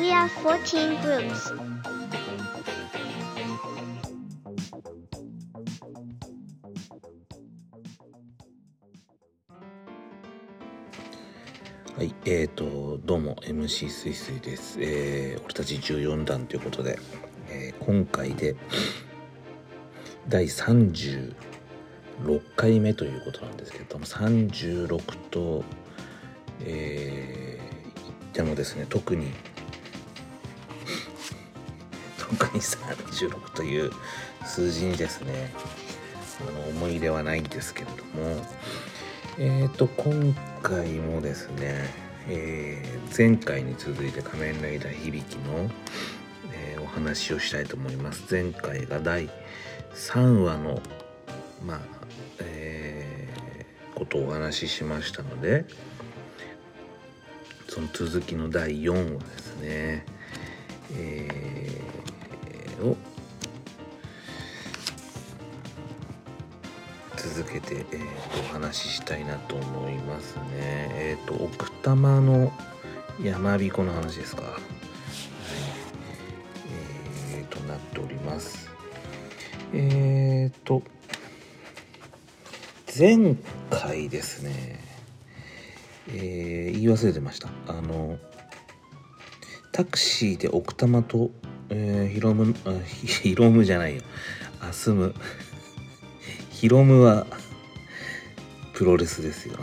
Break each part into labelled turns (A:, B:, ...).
A: We are 14 groups.
B: はい、えーと、どうも MC すいすいです。えー、俺たち14弾ということで、えー、今回で第36回目ということなんですけれども、36と、えー、言ってもですね、特に、特に36という数字にですね、あの思い入れはないんですけれども、えーと、今回もですね、えー、前回に続いて仮面ライダー響きの、えー、お話をしたいと思います。前回が第3話の、まあ、えー、ことをお話ししましたので、その続きの第4話ですね、え続けて、えー、お話ししたいなと思いますね。えっ、ー、と奥多摩の山彦の話ですか。はい、えー、となっております。えっ、ー、と前回ですね、えー、言い忘れてました。あのタクシーで奥多摩と、えー、ヒロムヒロムじゃないよアスムヒロムはプロレスですよ。はい。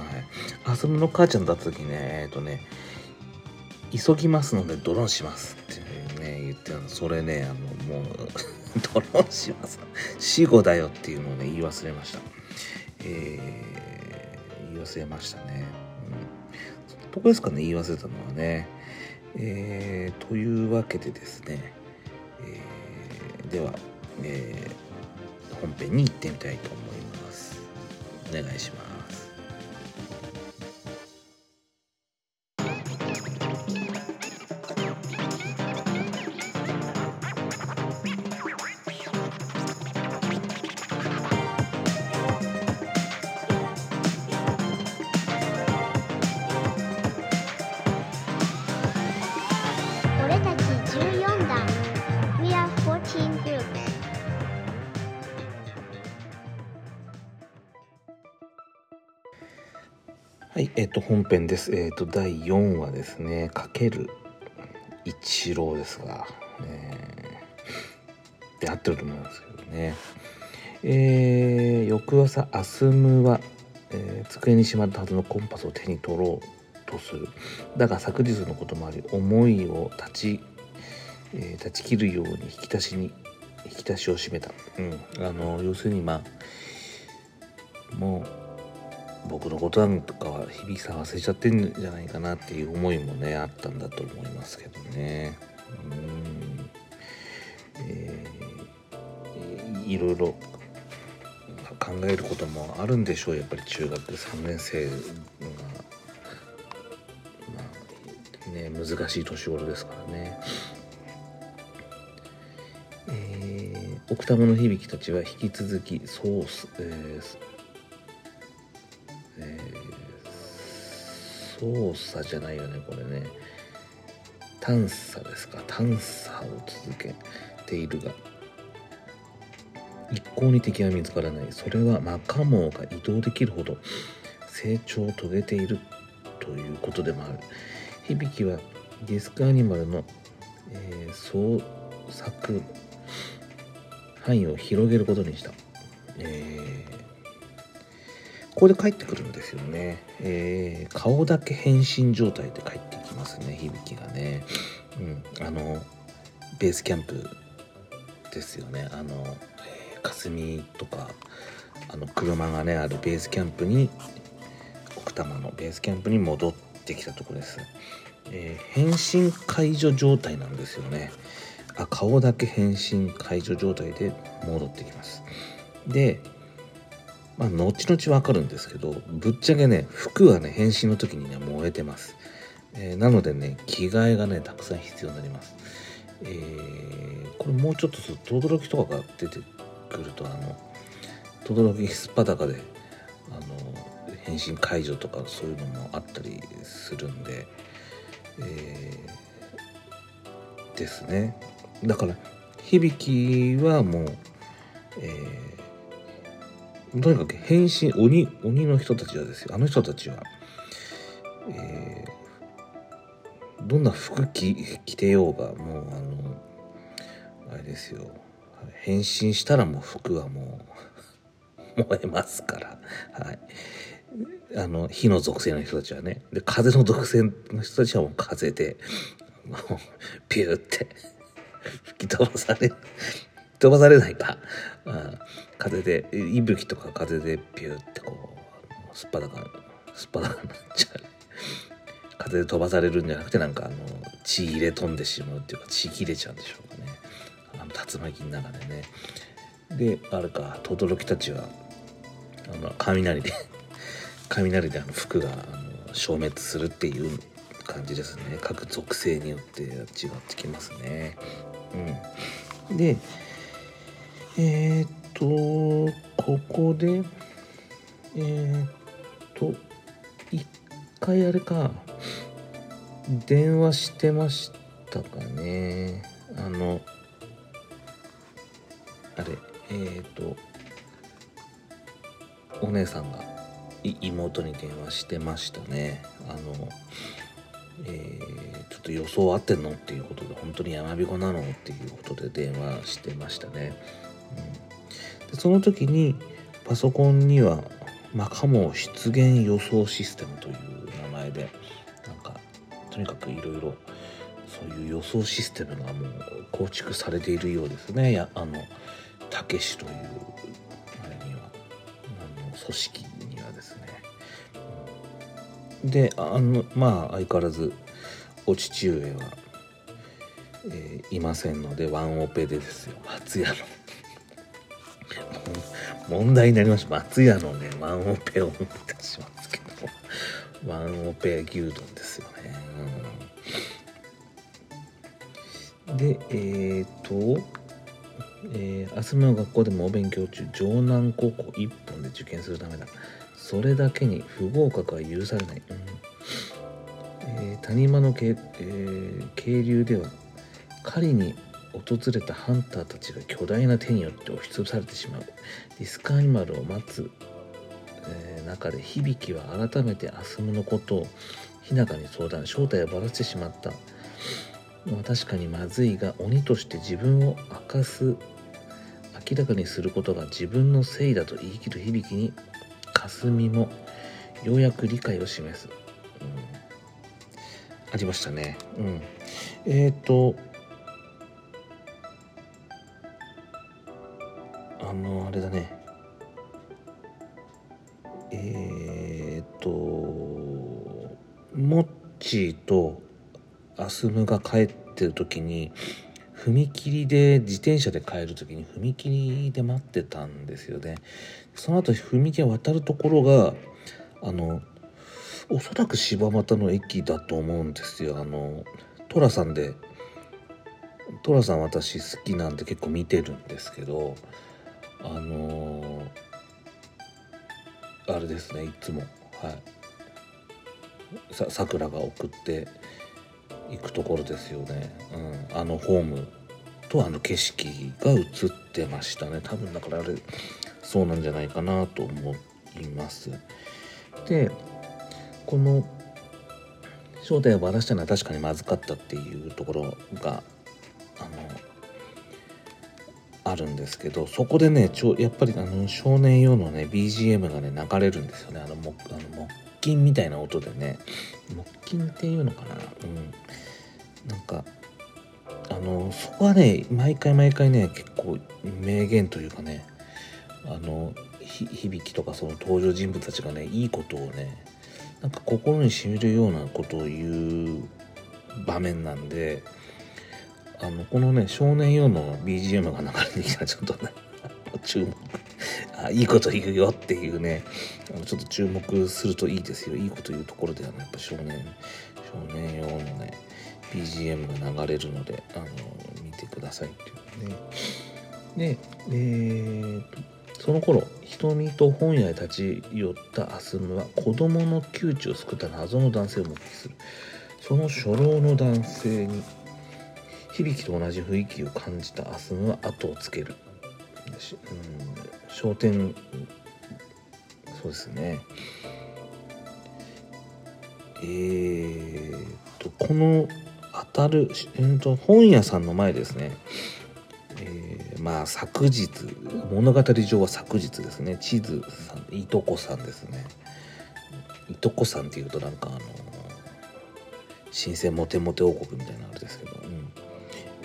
B: あその母ちゃんだった時ね、えっ、ー、とね、急ぎますのでドローンしますってね、言ってたの。それね、あの、もう ドローンします。死後だよっていうのをね、言い忘れました。えー、言い忘れましたね。うん。どこですかね、言い忘れたのはね。えー、というわけでですね、えー、では、えー、本編に行ってみたいと思います。お願いしますはい、えっ、と本編です。えっ、と第4話ですね。かける一郎ですが、えー、で合ってると思うんですけどね。えー、翌朝アスムは、えー、机にしまったはずのコンパスを手に取ろうとする。だが昨日のこともあり思いを立ち、えー、断ち切るように引き出しに引き出しを閉めた。うん、あの要するにまあもう僕のことなんかは響さん忘れちゃってんじゃないかなっていう思いもねあったんだと思いますけどね。うん。えー、いろいろ考えることもあるんでしょうやっぱり中学3年生が、まあね、難しい年頃ですからね。えー、奥多摩の響きたちは引き続きソース、えー操作じゃないよねこれね。探査ですか。探査を続けているが。一向に敵は見つからない。それはマカモが移動できるほど成長を遂げているということでもある。響きはディスクアニマルの、えー、創作範囲を広げることにした、えーここで帰ってくるんですよね。えー、顔だけ変身状態で帰ってきますね、響きがね。うん、あの、ベースキャンプですよね。あの、え、霞とか、あの、車がね、あるベースキャンプに、奥多摩のベースキャンプに戻ってきたとこです。えー、変身解除状態なんですよね。あ顔だけ変身解除状態で戻ってきます。で、まあ、後々わかるんですけど、ぶっちゃけね、服はね、変身の時にね、燃えてます。えー、なのでね、着替えがね、たくさん必要になります。えー、これもうちょっとすると、轟とかが出てくると、あの、轟すっぱだかで、あの、変身解除とかそういうのもあったりするんで、えーですねだから響きはもう、えー、とにかく変身鬼鬼の人たちはですよ。あの人たちは、えー、どんな服着着てようがもうあのあれですよ。変身したらもう服はもう 燃えますから。はい。あの火の属性の人たちはね。で風の属性の人たちはもう風でピューって吹き飛ばされる。飛ばされないか、うん、風で息吹とか風でピューってこうすっぱだかすっぱだかになっちゃう。風で飛ばされるんじゃなくてなんかあの血入れ飛んでしまうっていうか血切れちゃうんでしょうかね。あの竜巻の中でね。であれか轟たちはあの雷で雷であの服があの消滅するっていう感じですね。各属性によって違ってきますね。うん。でえー、っとここでえー、っと一回あれか。電話してましたかね。あのあれえー、っとお姉さんが妹に電話してましたね。あのえー、ちょっと予想合ってんの？っていうことで本当に山彦なの？っていうことで電話してましたね、でその時にパソコンにはマカモ出現予想システムという名前でなんかとにかくいろいろそういう予想システムがもう構築されているようですね。やあのたけしというあれにはあの組織にはですね。であのまあ相変わらずお父上は、えー、いませんのでワンオペでですよ。松屋の問題になりました。松屋のねワンオペを思いたしますけどワンオペ牛丼ですよね、うん、でえっ、とえー、明日の学校でもお勉強中城南高校1本で受験するためだ。それだけに不合格は許されない、うん。えー、谷間の渓,、えー、渓流では狩りに訪れたハンターたちが巨大な手によって押しつぶされてしまう。ディスクアニマルを待つ、えー、中で響きは改めてアスムのことを日向に相談正体をばらしてしまった。まあ、確かにまずいが鬼として自分を明かす明らかにすることが自分のせいだと言い切る響に霞もようやく理解を示す、うん、ありましたね。うん。えっ、ー、とあのあれだね。えっ、とモッチーとアスムが帰ってる時に踏切で自転車で帰る時に踏切で待ってたんですよね。その後踏切渡るところがあのおそらく柴又の駅だと思うんですよ。あの寅さんで寅さん私好きなんで結構見てるんですけどあのあれですねいつも。はい。さくらが送って行くところですよね、うん、あのホーム。とあの景色が映ってましたね。多分だからあれそうなんじゃないかなと思います。でこの正体をばらしたのは確かにまずかったっていうところがあのあるんですけどそこでねちょやっぱりあの少年用のね BGM がね流れるんですよね。あの木あの木琴みたいな音でね。木琴っていうのかな？うん。なんかあのそこはね毎回毎回ね結構名言というかねあの響きとかその登場人物たちがねいいことをねなんか心にしみるようなことを言う場面なんであのこのね少年用の BGM が流れてきたらちょっとね注目あいいこと言うよっていうねあのちょっと注目するといいですよ。いいこと言うところではねやっぱ少年少年用のね BGM が流れるのであの見てくださいっていうね。でえーと、その頃瞳と本屋へ立ち寄ったアスムは子供の窮地を救った謎の男性を目撃する。その初老の男性に響きと同じ雰囲気を感じたアスムは後をつける、うん、商店そうですね。えー、とこの当たる、えー、と本屋さんの前ですね。えー、まあ昨日物語上は昨日ですね。地図さんいとこさんですね。いとこさんっていうとなんかあの新鮮モテモテ王国みたいなあれですけど、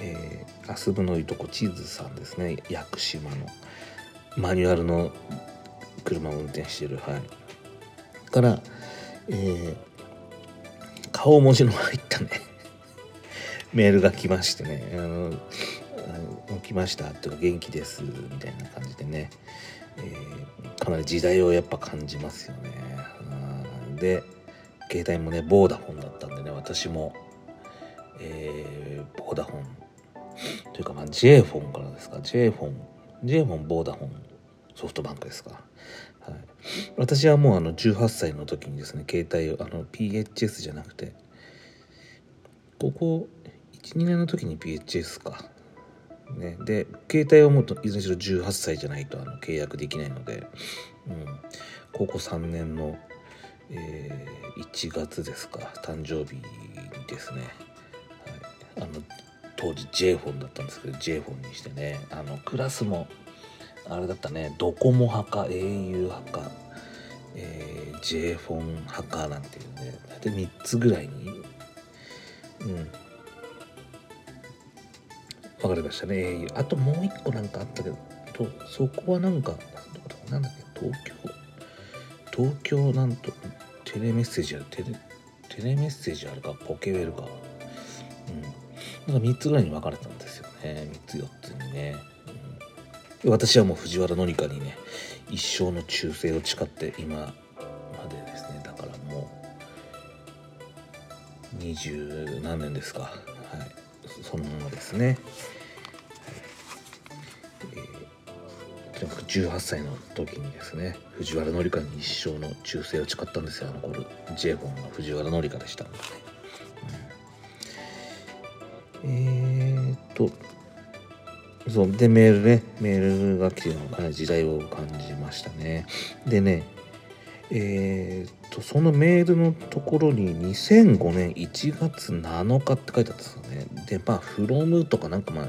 B: えー、アスブのいとこ地図さんですね。屋久島の。マニュアルの車を運転してる。はい。から、えー、顔文字の入ったね。メールが来ましてね。あの起きましたっていうか元気ですみたいな感じでね、えー、かなり時代をやっぱ感じますよね。で携帯もねボーダフォンだったんでね私も、えー、ボーダフォンというかまあ J フォンからですか。J フォン J フォンボーダフォンソフトバンクですか。はい、私はもうあの18歳の時にですね携帯をあの PHS じゃなくてここ12年の時に PHS か。ね、で携帯を持うといずれにしろ18歳じゃないとあの契約できないので、うん、高校3年の、えー、1月ですか。誕生日にですね、はい、あの当時 J フォンだったんですけど J フォンにしてねあのクラスもあれだったねドコモ派か au 派か、えー、J フォン派かなんていうね大体3つぐらいに、うん、分かりましたね au あともう一個なんかあったけどとそこはなんかなんだっけ東京？東京なんとテレメッセージあるテレテレメッセージあるかポケベルか。なんか3つぐらいに分かれたんですよね。3つ4つにね、うん、私はもう藤原紀香にね一生の忠誠を誓って今までですね。だからもう二十何年ですか。はい。そのままですね、えー、18歳の時にですね藤原紀香に一生の忠誠を誓ったんですよ。あの頃 J フォンの藤原紀香でしたので、うそう。でメールね。メールが来てるのかな時代を感じましたね。でねえー、っとそのメールのところに2005年1月7日って書いてあったんですよね。でまあ「from」とかなんかまあ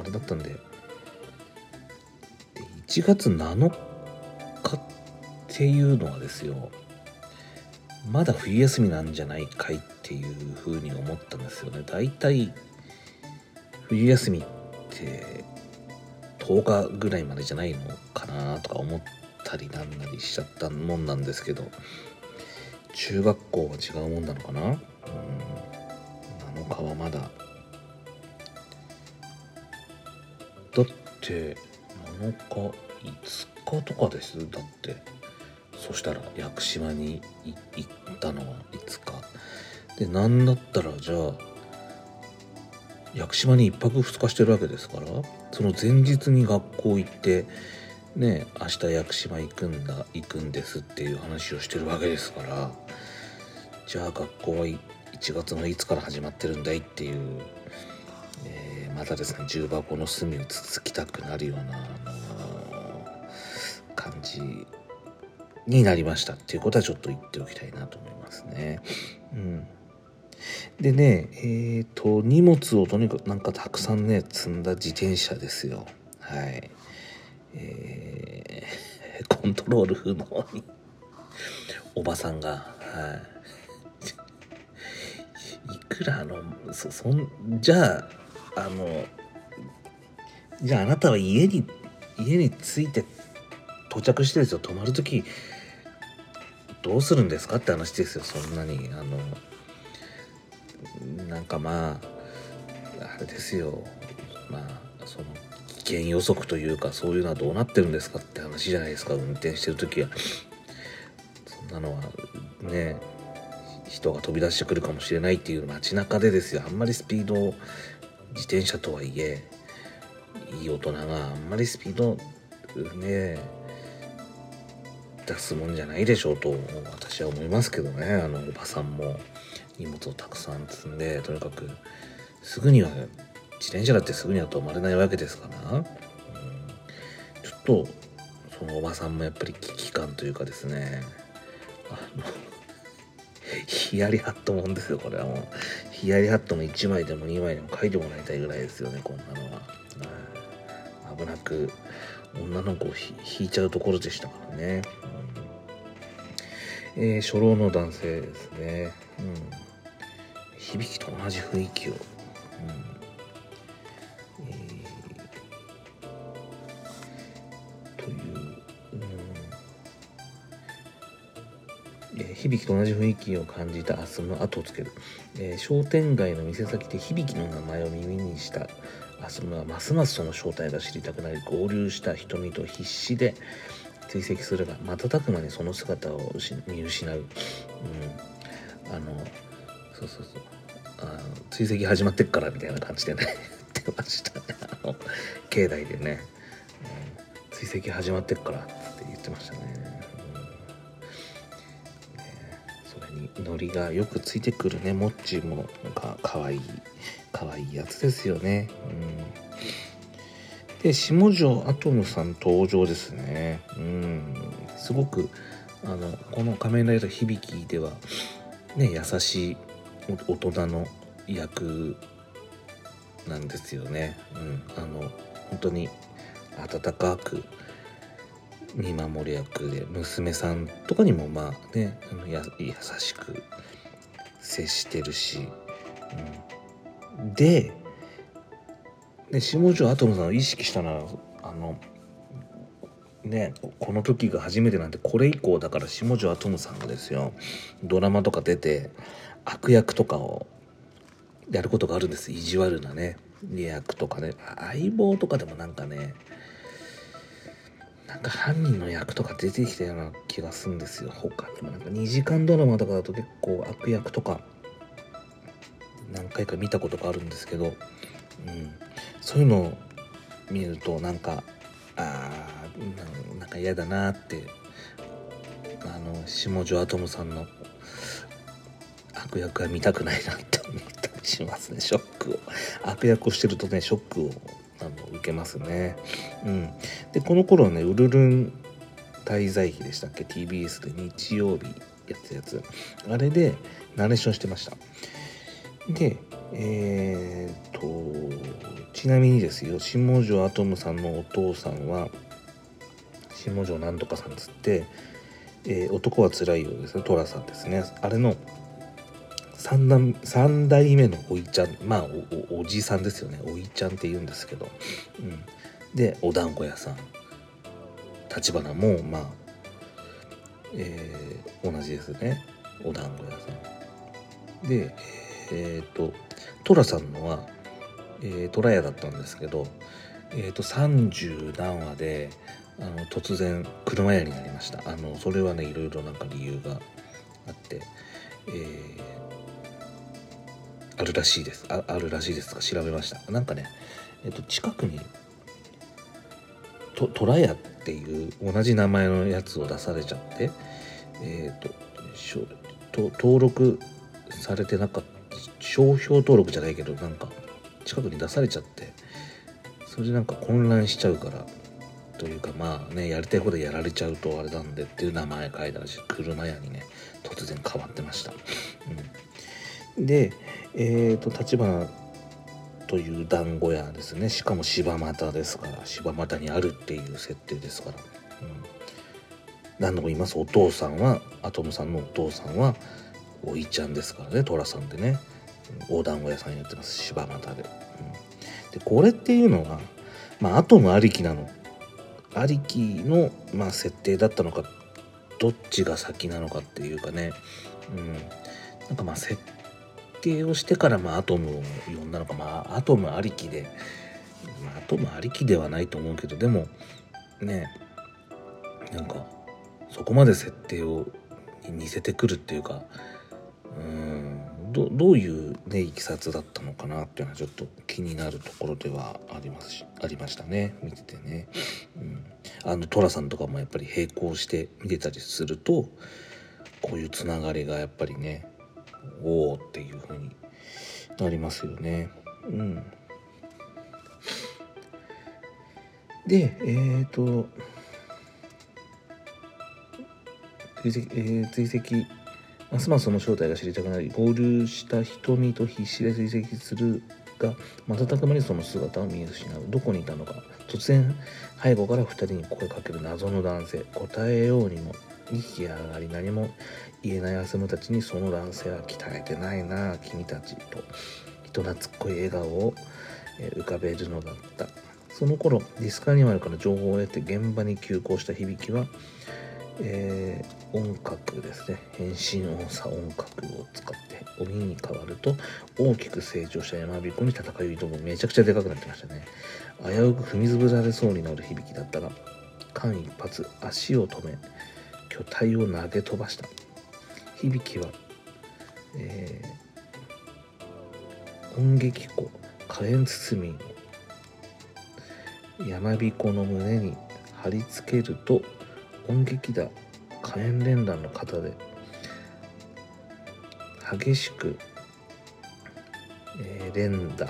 B: あれだったんで。で1月7日っていうのはですよ。まだ冬休みなんじゃないかいっていうふうに思ったんですよね。だいたい冬休みって10日ぐらいまでじゃないのかなとか思ったりなんなりしちゃったもんなんですけど中学校は違うもんなのかな？うん。7日はまだ。だって7日5日とかです？だって。そしたら屋久島に行ったのはいつかで何だったらじゃあ屋久島に1泊2日してるわけですからその前日に学校行ってね明日屋久島行くんだ行くんですっていう話をしてるわけですからじゃあ学校は1月のいつから始まってるんだいっていう、えー、またですね重箱の隅をつつきたくなるような、あのー、感じになりましたっていうことはちょっと言っておきたいなと思いますね。うんでね、えっ、ー、と、荷物をとにかくなんかたくさんね、積んだ自転車ですよ。はい。えー、コントロール不能に。おばさんが、はい、いくらあのそそんじゃああのじゃああなたは家に家に着いて到着してですよ。泊まる時どうするんですかって話ですよ。そんなにあのなんかまああれですよ。まあその危険予測というかそういうのはどうなってるんですかって話じゃないですか。運転してる時は。そんなのはね人が飛び出してくるかもしれないっていう街中でですよ。あんまりスピード自転車とはいえいい大人があんまりスピードね出すもんじゃないでしょうと私は思いますけどね。あのおばさんも。荷物をたくさん積んでとにかくすぐには自転車だってすぐには止まれないわけですから、うん、ちょっとそのおばさんもやっぱり危機感というかですね。あのヒヤリハットもんですよこれはもう。ヒヤリハットの1枚でも2枚でも書いてもらいたいぐらいですよねこんなのは、うん、危なく女の子を引いちゃうところでしたからね、うん、えー、初老の男性ですね、うん、響きと同じ雰囲気を、うん。えー、という、うん。えー、響きと同じ雰囲気を感じた明日の後をつける、えー、商店街の店先で響きの名前を耳にしたアスムはますますその正体が知りたくなり合流した瞳と必死で追跡するが瞬く間にその姿を見失う、うん、あのそうそうそう。あ追跡始まってっからみたいな感じでね 言ってましたね。あの境内でね、うん、追跡始まってっからって言ってましたね,、うん、ねそれにノリがよくついてくるね。モッチーもなんか可愛い可愛いやつですよね。うん、で下條アトムさん登場ですね。うん、すごくあのこの「仮面ライダー響き」ではね優しい大人の役なんですよね。うん、あの本当に温かく見守る役で娘さんとかにもまあねや優しく接してるし、うん、でで下條アトムさんを意識したのはあのねこの時が初めてなんてこれ以降だから下條アトムさんがですよドラマとか出て悪役とかをやることがあるんです。意地悪なね。役とかね。相棒とかでもなんかねなんか犯人の役とか出てきたような気がするんですよ。他にもなんか2時間ドラマとかだと結構悪役とか何回か見たことがあるんですけど、うん、そういうのを見るとなんかあーなんか嫌だなってあの下條アトムさんの悪役は見たくないなって思ったりしますね。ショックを。悪役をしてるとねショックをあの受けますね。うん。でこの頃はねウルルン滞在費でしたっけ？TBS で日曜日やってたやつ。あれでナレーションしてました。で、えー、と、ちなみにですよ、下條アトムさんのお父さんは、下條なんとかさんつって、えー、男はつらいようですね、寅さんですね。あれの3代 ,3 代目のおいちゃん、まあおじさんですよね、おいちゃんって言うんですけど、うん、で、お団子屋さん、立花も、まあ、えー、同じですね、お団子屋さん。で、えっ、ー、と寅さんのは、えー、屋だったんですけど、えーと、30何話であの突然車屋になりました。あのそれはねいろいろなんか理由があって、えー、あるらしいです。ああるらしいですか？調べました。なんかね、えーと、近くにと虎屋っていう同じ名前のやつを出されちゃってえっ、ー、と登録されてなかった商標登録じゃないけどなんか近くに出されちゃってそれでなんか混乱しちゃうからというかまあねやりたいことやられちゃうとあれなんでっていう名前書いたらし車屋にね突然変わってました、うん、でえ、ー、と立花という団子屋ですね。しかも柴又ですから。柴又にあるっていう設定ですから、うん、何度も言います。お父さんはアトムさんのお父さんはおいちゃんですからね。寅さんでね。お団子屋さんやってます。柴又で,、うん、でこれっていうのはまあアトムありきなの。ありきの、まあ、設定だったのかどっちが先なのかっていうかね、うん、なんかまあ設計をしてからまあアトムを呼んだのかまあアトムありきで、まあ、アトムありきではないと思うけどでもねなんかそこまで設定を似せてくるっていうかうんどどういうねいきさつだったのかなっていうのはちょっと気になるところではありますしありましたね見ててね、うん、あの寅さんとかもやっぱり並行して見てたりするとこういうつながりがやっぱりねおおっていう風になりますよね。うん。でえっ、と追跡,、えー追跡。ますますその正体が知りたくなり合流した瞳と必死で追跡するが瞬く間にその姿を見失う。どこにいたのか。突然背後から2人に声かける謎の男性。答えようにも。息上がり何も言えないアスムたちにその男性は鍛えてないな君たちと人懐っこい笑顔を浮かべるのだった。その頃ディスクアニマルから情報を得て現場に急行した響きは、えー音楽ですね。変身音差音楽を使って鬼に変わると大きく成長した山彦に戦いを挑む。めちゃくちゃでかくなってましたね。危うく踏みずぶられそうになる響きだったが間一髪足を止め巨体を投げ飛ばした。響は、えー音劇庫火炎包みを山彦の胸に貼り付けると音劇だ火炎連弾の型で激しく、えー連打、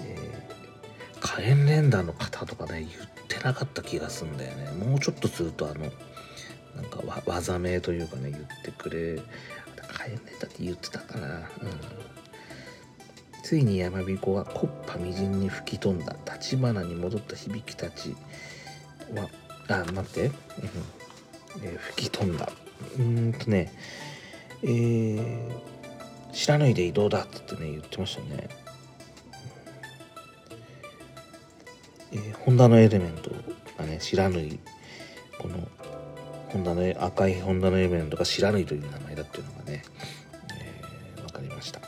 B: えー火炎連弾の型とかね言ってなかった気がするんだよね。もうちょっとするとあのなんか技名というかね言ってくれ火炎連弾って言ってたかな。うん。ついに山彦は木っ端みじんに吹き飛んだ。立花に戻った響きたちはあ待って、うん。えー吹き飛んだ。うんとねえー、知らないで移動だって言ってね言ってましたね、えーホンダのエレメントがね知らぬいこのホンダの赤いホンダのエレメントが知らぬいという名前だっていうのがね、えー分かりました、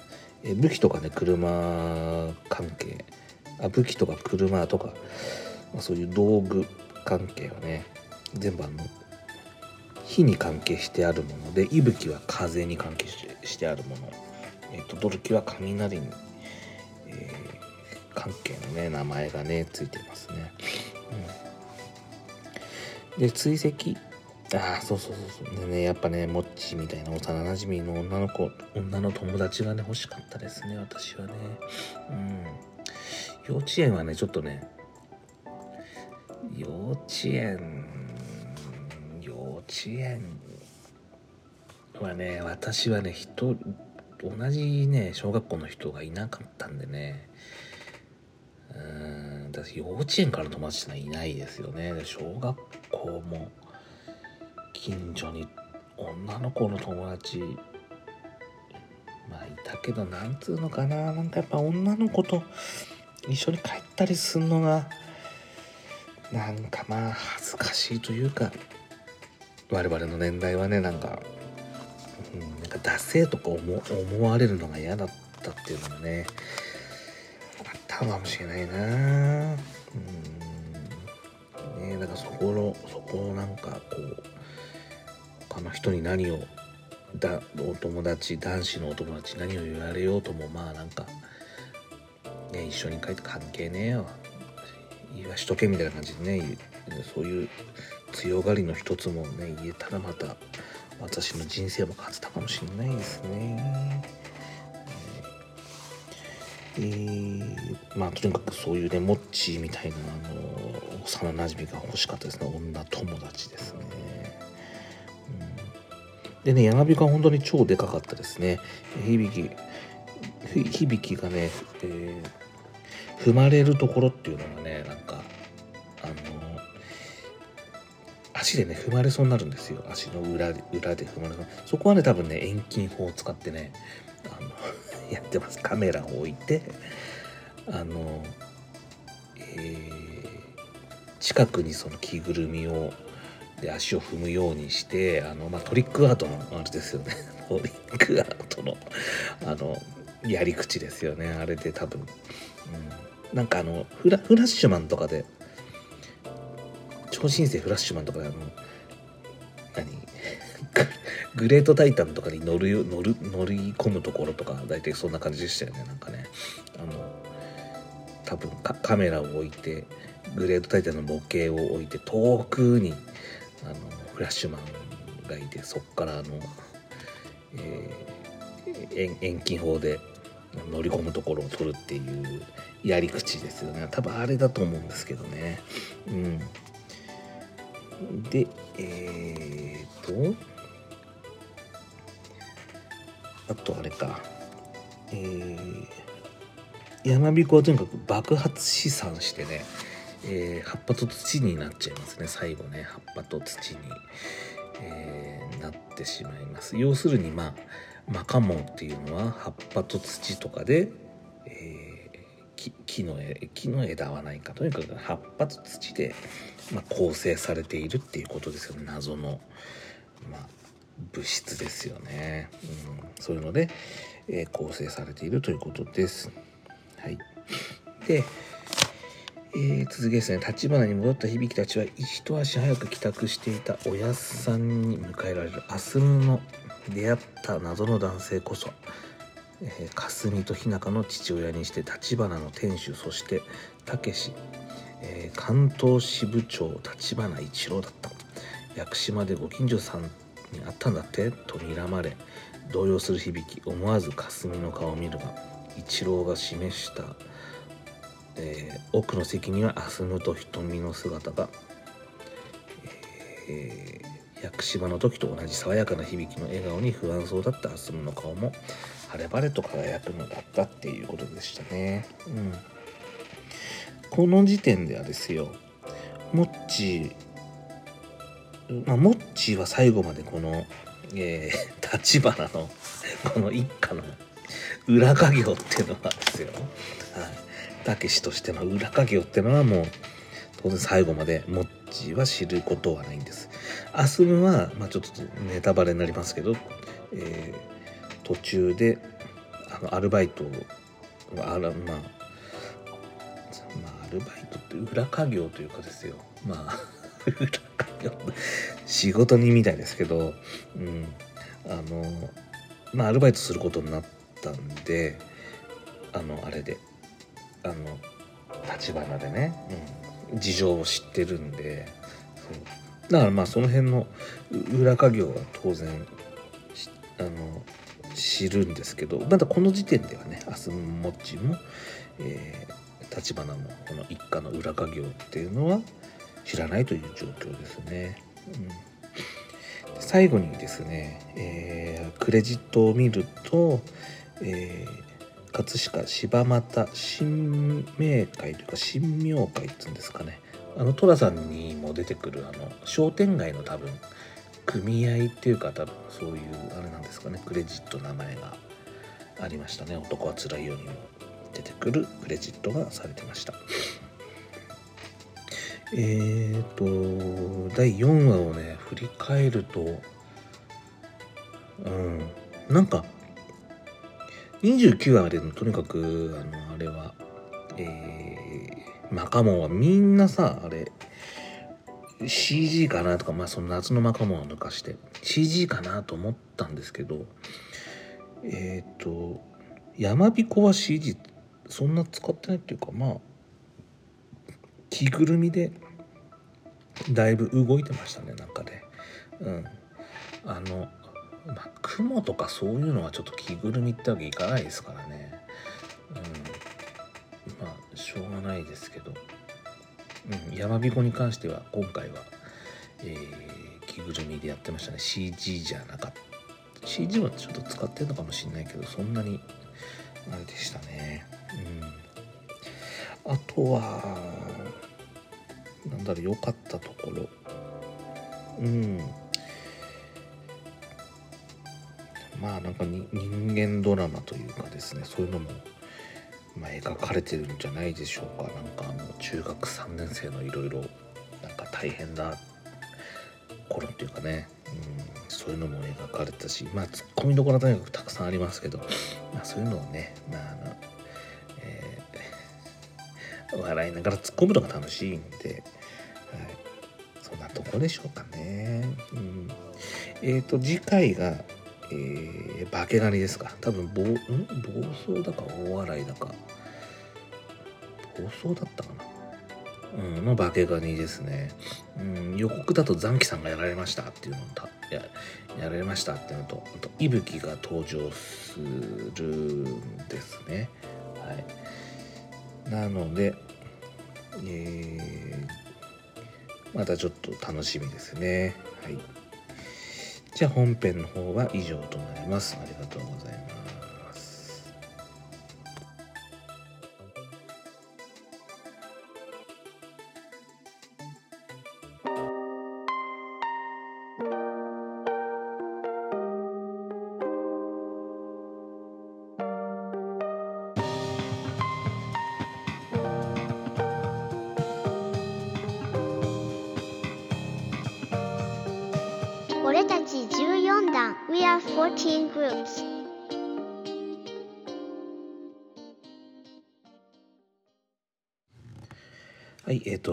B: え武器とかね車関係。あ武器とか車とか、まあ、そういう道具関係はね全部あの火に関係してあるもので息吹は風に関係してあるもの、えー、とドルキは雷に、えー関係のね名前がねついてますね、うん、で追跡ああそうそうそうそう。でねやっぱねモッチーみたいな幼なじみの女の子女の友達がね欲しかったですね私はね。うん。幼稚園はねちょっとね幼稚園幼稚園はね私はね人同じね小学校の人がいなかったんでね。うーん私幼稚園からの友達ってのはいないですよね。小学校も近所に女の子の友達まあいたけどなんつうのかななんかやっぱ女の子と一緒に帰ったりすんのがなんかまあ恥ずかしいというか我々の年代はねなんか、うん、なんかダセーとか思思われるのが嫌だったっていうのもねあったかもしれないな。うん。ねだからそこのそこをなんかこう他の人に何をだお友達男子のお友達何を言われようともまあなんかね一緒に帰って関係ねえよ言わしとけみたいな感じでねそういう強がりの一つもね言えたらまた私の人生も変わってたかもしれないですね。えーまあとにかくそういうねモッチーみたいなあの幼なじみが欲しかったですね女友達ですね。でね山彦は本当に超でかかったですね。響ひ響きがね、えー踏まれるところっていうのがねなんかあの足でね踏まれそうになるんですよ。足の裏で裏で踏まれそう。そこはね多分ね遠近法を使ってねあの やってます。カメラを置いてあのえー近くにその着ぐるみをで足を踏むようにしてあの、まあ、トリックアートのあれですよね。トリックアートのあのやり口ですよね。あれで多分、うん、なんかあのフラフラッシュマンとかで超新星フラッシュマンとかであの何？グレートタイタンとかに乗る乗る乗り込むところとか大体そんな感じでしたよね。なんかね。あの多分カカメラを置いてグレートタイタンの模型を置いて遠くにあのフラッシュマンがいてそっからあの、えー遠遠近法で乗り込むところを取るっていうやり口ですよね。多分あれだと思うんですけどね。うん。でえー、とあとあれか。えー、山彦はとにかく爆発資産してね、えー、葉っぱと土になっちゃいますね。最後ね。葉っぱと土に、えー、なってしまいます。要するにまあマカモンっていうのは葉っぱと土とかで、えー、木の木の枝はないか。とにかく葉っぱと土で、まあ、構成されているっていうことですよね。謎の、まあ、物質ですよね、うん、そういうので、えー、構成されているということです。はい、で、えー、続きですね立花に戻った響たちは一足早く帰宅していたおやすさんに迎えられるアスムの出会った謎の男性こそ、えー、霞と日向の父親にして立花の店主そして武志、えー、関東支部長立花一郎だった。屋久島でご近所さんに会ったんだってと睨まれ動揺する響き思わず霞の顔を見るが一郎が示した、えー、奥の席にはアスムと瞳の姿が、えー、屋久島の時と同じ爽やかな響きの笑顔に不安そうだったアスムの顔も晴れ晴れと輝くのだったっていうことでしたね。うん、この時点ではですよモッチーまあ、モッチーは最後までこの、えー、立花のこの一家の裏稼業っていうのはですよ。はい。たけしとしての裏稼業ってのはもう、当然最後までモッチーは知ることはないんです。アスムは、まあ、ちょっとネタバレになりますけど、えー、途中で、あの、アルバイトあら、まあ、まあ、アルバイトって裏稼業というかですよ。まあ、裏稼業、仕事人みたいですけど、うん、あの、まあ、アルバイトすることにな、ったんであのあれであの立花でね、うん、事情を知ってるんでそう。だからまあその辺の裏稼業は当然あの知るんですけどまだこの時点ではねアスモッチも、えー、立花のこの一家の裏稼業っていうのは知らないという状況ですね。うん。最後にですね、えー、クレジットを見ると、えー、葛飾柴又新明会というか新明会っていうんですかね。あの寅さんにも出てくるあの商店街の多分組合っていうか多分そういうあれなんですかね。クレジット名前がありましたね。男はつらいようにも出てくるクレジットがされてました。えーと第4話をね振り返るとうんなんか29話でのとにかくあのあれはえー、マカモンはみんなさあれ CG かなとかまあその夏のマカモンを抜かして CG かなと思ったんですけどえっ、ー、と山彦は CG そんな使ってないっていうかまあ着ぐるみでだいぶ動いてましたねなんかね。うん。あのまあ、雲とかそういうのはちょっと着ぐるみってわけいかないですからね。うん。まあ、しょうがないですけど。うん、山彦に関しては今回は、えー、着ぐるみでやってましたね。CG じゃなかった。CG はちょっと使ってるのかもしれないけど、そんなに、あれでしたね。うん。あとは、なんだろう、良かったところ。うん。まあなんか人間ドラマというかですねそういうのも、まあ、描かれてるんじゃないでしょうか。なんかあの中学3年生のいろいろなんか大変な頃っていうかね、うん、そういうのも描かれたしまあツッコミどころはとにかくたくさんありますけど、まあ、そういうのをね、まああのえー、笑いながら突っ込むのが楽しいんで、はい、そんなとこでしょうかね。うん、えっ、ー、と次回がえー、化け狩りですか。多分暴、ん？暴走だか大笑いだか。暴走だったかな。うん、の化けガニですね、うん、予告だと残機さんがやられました。っていうのとややられました。っていうのとあと息吹が登場するんですね。はい。なのでえー、またちょっと楽しみですね。はい。じゃあ本編の方は以上となります。ありがとうございます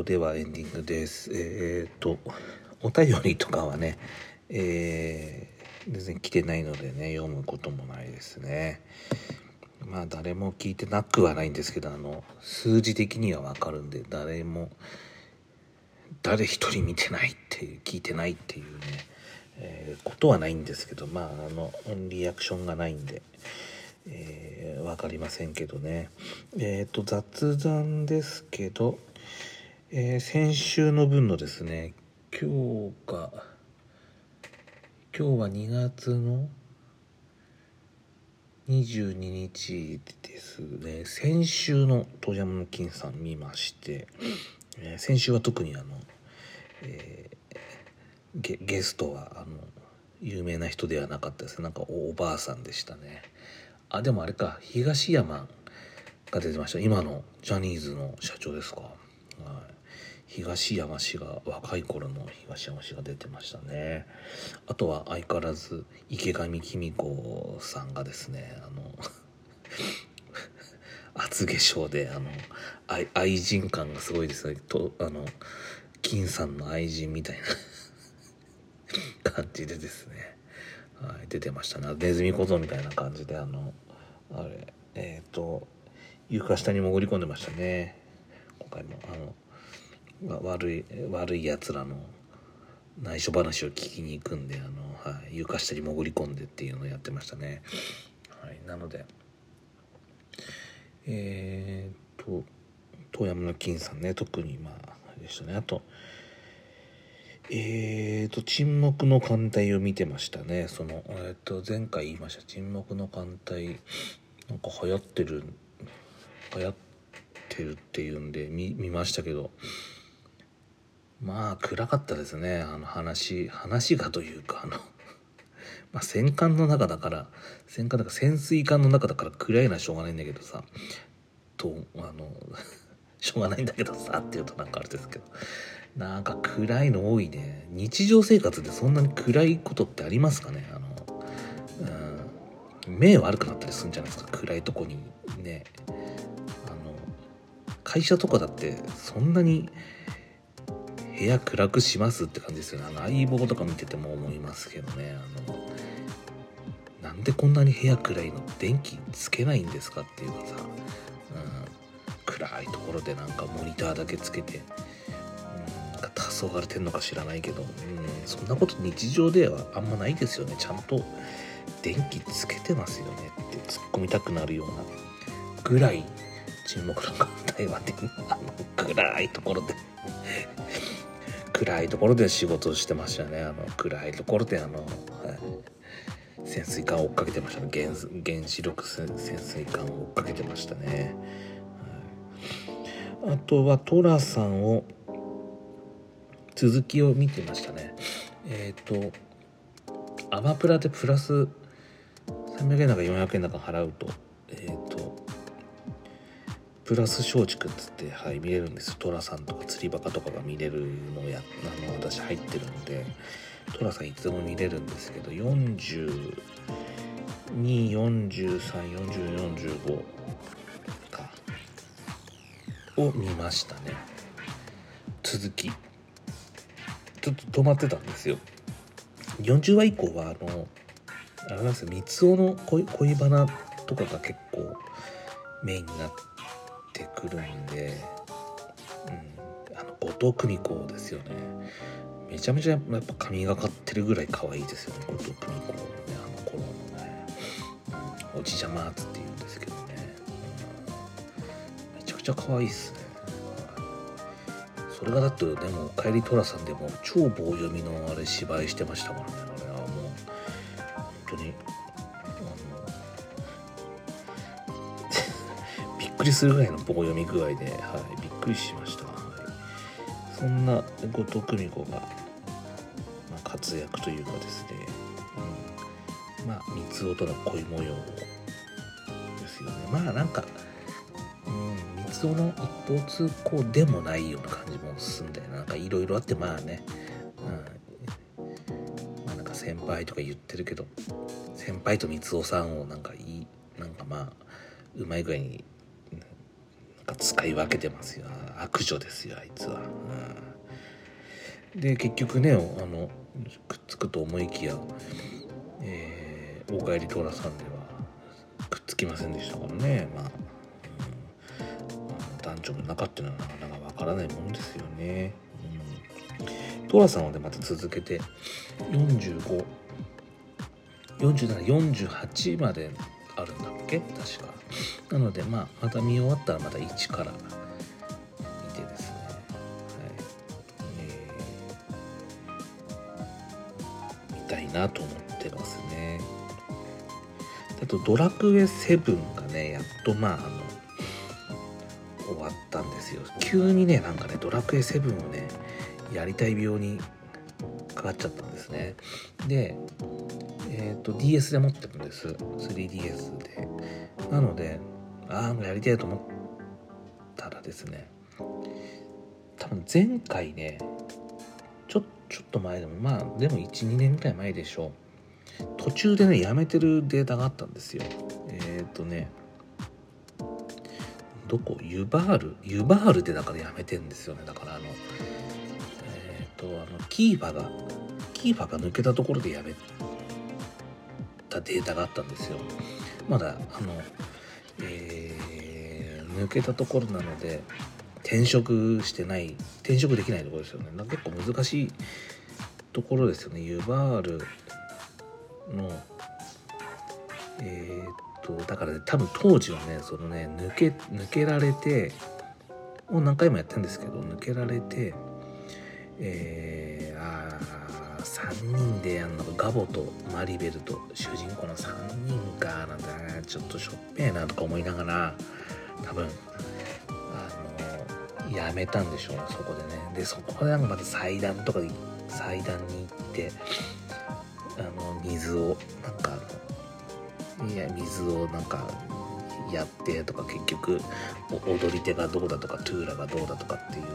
B: ではエンディングです。えっ、と、お便りとかはね、えー、全然来てないのでね、読むこともないですね。まあ、誰も聞いてなくはないんですけど、あの、数字的にはわかるんで、誰も、誰一人見てないっていう、聞いてないっていうね、えーことはないんですけど、まあ、あの、リアクションがないんで、えー、わかりませんけどね。えっ、と、雑談ですけど、えー先週の分のですね今日が今日は2月の22日ですね。先週の遠山の金さん見まして、えー先週は特にあの、えーゲゲストはあの有名な人ではなかったですなんかおおばあさんでしたね。あでもあれか東山が出てました。今のジャニーズの社長ですか、はい、東山氏が若い頃の東山氏が出てましたね。あとは相変わらず池上紀美子さんがですねあの 厚化粧であの愛愛人感がすごいですね。とあの金さんの愛人みたいな 感じでですね、はい、出てましたね。ネズミ小僧みたいな感じであのあれえっ、と床下に潜り込んでましたね。今回もあの悪い悪いやつらの内緒話を聞きに行くんであの、はい、床下に潜り込んでっていうのをやってましたね、はい、なのでえー、と遠山の金さんね特にまああれでしたね。あとえーと沈黙の艦隊を見てましたね。そのえー、と前回言いました沈黙の艦隊なんか流行ってる流行ってるっていうんで見見ましたけど。まあ暗かったですねあの話話がというかあの まあ戦艦の中だから戦艦だから潜水艦の中だから暗いのはしょうがないんだけどさとあの しょうがないんだけどさっていうとなんかあれですけどなんか暗いの多いね。日常生活でそんなに暗いことってありますかねあの、うん、目悪くなったりするんじゃないですか暗いとこにね。あの会社とかだってそんなに部屋暗くしますって感じですよね。あの相棒とか見てても思いますけどね。あのなんでこんなに部屋暗いの？電気つけないんですかっていうかさ、うん、暗いところでなんかモニターだけつけて、うん、なんか黄昏れてんのか知らないけど、うん、そんなこと日常ではあんまないですよね。ちゃんと電気つけてますよねって。突っ込みたくなるようなぐらい沈黙の艦隊はねあの暗いところで。暗いところで仕事してましたね。あの暗いところであの、はい、潜水艦を追っかけてましたね。原原子力潜水艦を追っかけてましたね、はい、あとはトラさんを続きを見てましたね。えっ、とアマプラでプラス300円だか400円だか払うとえっ、とプラス松竹っつって、はい、見れるんですトラさんとか釣りバカとかが見れるのやあの私入ってるのでトラさんいつでも見れるんですけど42434045かを見ましたね。続き。ちょっと止まってたんですよ。40話以降はあのあれなんですよ。三つ男の恋恋バナとかが結構メインになってくるんで、うん、あの後藤久美子ですよね。めちゃめちゃやっぱ神がかってるぐらい可愛いですよね。後藤久美子ねあの頃のね、うん、おじいちゃまーつって言うんですけどね、うん、めちゃくちゃ可愛いっすね。それがだってでも「おかえり寅さん」でも超棒読みのあれ芝居してましたからね。りするぐらいの棒読み具合で、はい、びっくりしました、はい、そんな後藤久美子が、まあ、活躍というかですね、うん、まあ三つ音の恋模様ですよね。まあなんかうん三つ男の一方通行でもないような感じもするんだよななんかいろいろあってまあね、うん。まあ、なんか先輩とか言ってるけど先輩と三つ男さんをなんかいいなんかまあうまい具合にか使い分けてますよ。悪女ですよあいつは、うん、で結局ねあのくっつくと思いきや、えー、おかえり寅さんではくっつきませんでしたからね。まあうん。男女の仲っていうのはなかなかわからないもんですよね。うん、トラさんはねまた続けて45 4748まであるんだっけ？確か。なのでまあまた見終わったらまた1から見てですね。はい。えー、見たいなと思ってますね。あとドラクエ7がねやっとまああの終わったんですよ。急にねなんかねドラクエ7をねやりたい病にかかっちゃったんですね。でえっ、ー、と DS で持ってるんです。3DS で。なのでああもうやりたいと思ったらですね多分前回ねちょちょっと前でもまあでも12年くらい前でしょう。途中でねやめてるデータがあったんですよ。えっ、ー、とねどこ？ユバール？ユバールでだからやめてんですよね。だからあのえっ、ー、とあのキーファがキーファが抜けたところでやめたデータがあったんですよ。まだあの、抜けたところなので転職してない転職できないところですよね。結構難しいところですよね。ユバールのえー、っとだからね多分当時はねそのね抜け抜けられてもう何回もやってるんですけど抜けられてえー、あ3人でやんのかガボとマリベルと主人公の3人かなんてねちょっとしょっぺえなとか思いながら多分あのやめたんでしょうねそこでね。でそこでなんかまた祭壇とかで祭壇に行ってあの水をなんかあのいや水をなんかやってとか結局踊り手がどうだとかトゥーラがどうだとかっていうの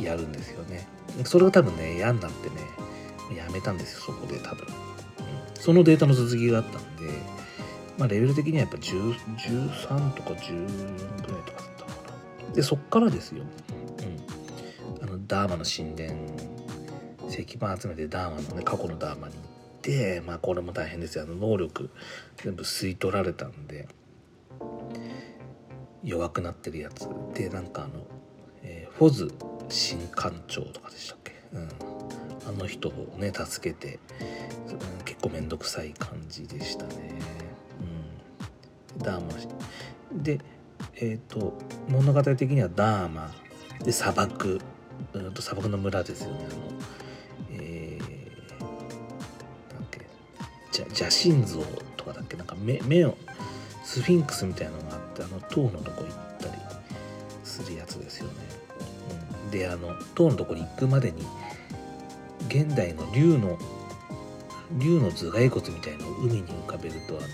B: をやるんですよね。それが多分ね嫌になってねやめたんですよそこで多分、うん、そのデータの続きがあったんでまあレベル的にはやっぱ13とか14ぐらいとかだったかな。でそっからですよ、うん、あのダーマの神殿石板集めてダーマのね過去のダーマにてまあこれも大変ですよ。あの能力全部吸い取られたんで弱くなってるやつ。でなんかあの、えー、フォズ新艦長とかでしたっけ、うん、あの人をね助けて、うん、結構面倒くさい感じでしたね。ダーマでえっ、ー、と物語的にはダーマで砂漠、うん、と砂漠の村ですよね。あの邪神像とかだっけ。なんか目目をスフィンクスみたいなのがあってあの塔のとこ行ったりするやつですよね。うん、であの塔のとこに行くまでに現代の竜の竜の頭蓋骨みたいのを海に浮かべるとあの、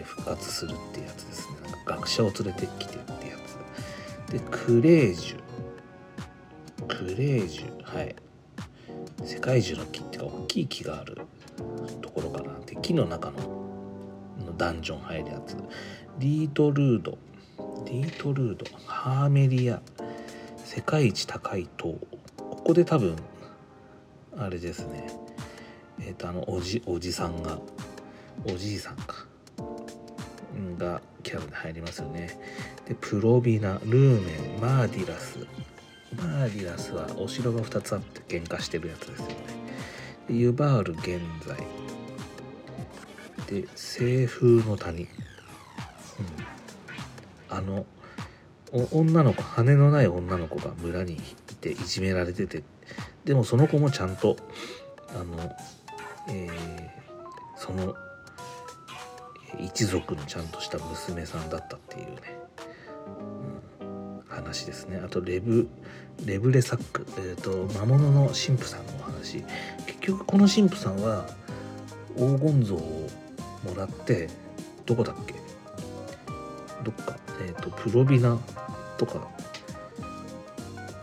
B: え、復活するってやつですね。なんか学者を連れてきてってやつ。でクレージュ。クレージュ。はい。世界中の木っていうか大きい木があるところかな。って木の中ののダンジョン入るやつ。リートルード。リートルード。ハーメリア。世界一高い塔。ここで多分あれですね。えっ、ー、とあのおじおじさんが。おじいさんか。がキャラで入りますよね。でプロビナルーメンマーディラス。マーリラスはお城が2つあって喧嘩してるやつですよね。でユバール現在。で西風の谷、うん、あの女の子羽のない女の子が村にいていじめられてて。でもその子もちゃんとあの、えーその一族のちゃんとした娘さんだったっていうね、うん、話ですね。あとレブレブレサック、えーと、魔物の神父さんのお話。結局この神父さんは黄金像をもらってどこだっけ？どっか、えーと、プロビナとか。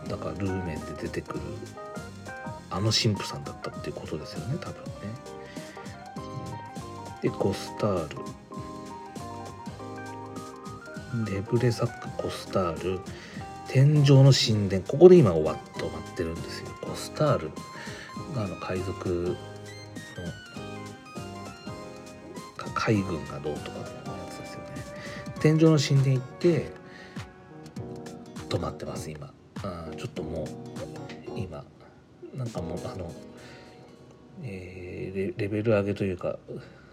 B: だからルーメンで出てくるあの神父さんだったっていうことですよね多分ね。でコスタール。レブレサックコスタール天井の神殿ここで今終わっ止まってるんですよ。コスタールがあの海賊の海軍がどうとかのやつですよね。天井の神殿行って止まってます今。あちょっともう今なんかもうあの、えー、レベル上げというか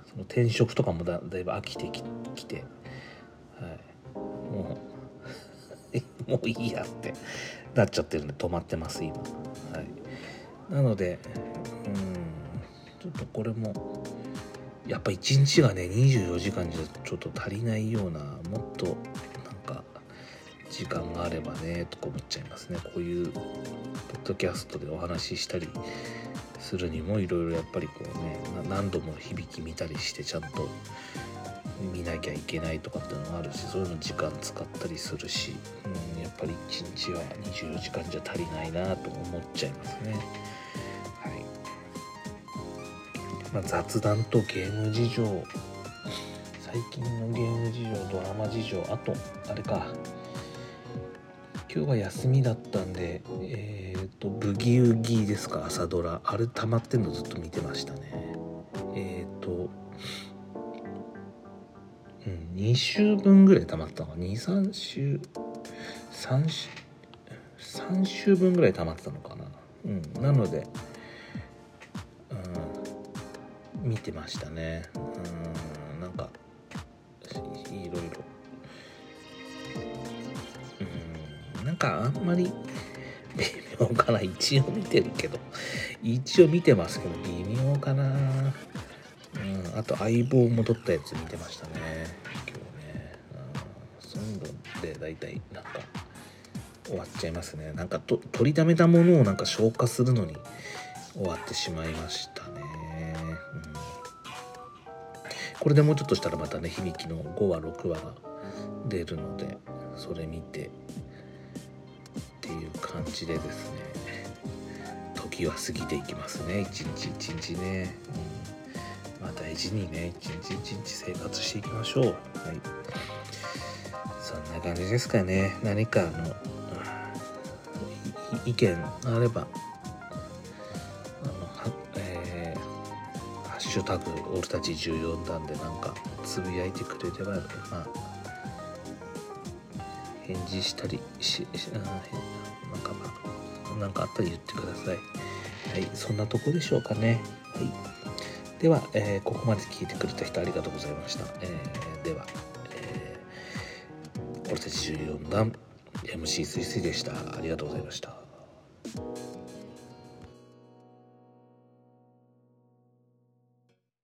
B: その転職とかもだだいぶ飽きてきて、もういいやってなっちゃってるんで止まってます今、はい、なのでうんちょっとこれもやっぱ一日がね24時間じゃちょっと足りないようなもっとなんか時間があればねとか思っちゃいますね。こういうポッドキャストでお話ししたりするにもいろいろやっぱりこうね何度も響き見たりしてちゃんと見なきゃいけないとかっていうのもあるしそういうの時間使ったりするし、うん、やっぱり一日は24時間じゃ足りないなと思っちゃいますね。はいまあ、雑談とゲーム事情最近のゲーム事情ドラマ事情あとあれか今日は休みだったんで、えっ、ー、と、ブギウギですか、朝ドラ。あれ溜まってんのずっと見てましたね。えっ、と、うん、2週分ぐらい溜まったのか。2、3週、3週、3週分ぐらい溜まってたのかな。うん、なので、うん、見てましたね。うん、なんか、いろいろうん。なんかあんまり微妙かな一応見てるけど一応見てますけど微妙かなうんあと相棒も撮ったやつ見てましたね今日ねうんそういうので大体なんか終わっちゃいますね。なんかと取りためたものをなんか消化するのに終わってしまいましたね、うん、これでもうちょっとしたらまたね響きの5話6話が出るのでそれ見てっていう感じでですね。時は過ぎていきますね。一日一日ね、うん、まあ大事にね一日一日生活していきましょう。はい。そんな感じですかね。何かあの意見があればあのはえー、ハッシュタグ俺たち14段でなんかつぶやいてくれればまあ返事したりしなんかまあなんかあったら言ってください。はいそんなとこでしょうかね。はい。では、えー、ここまで聞いてくれた人ありがとうございました、えー、では、えー、俺たち14段 MC すいすいでした。ありがとうございました。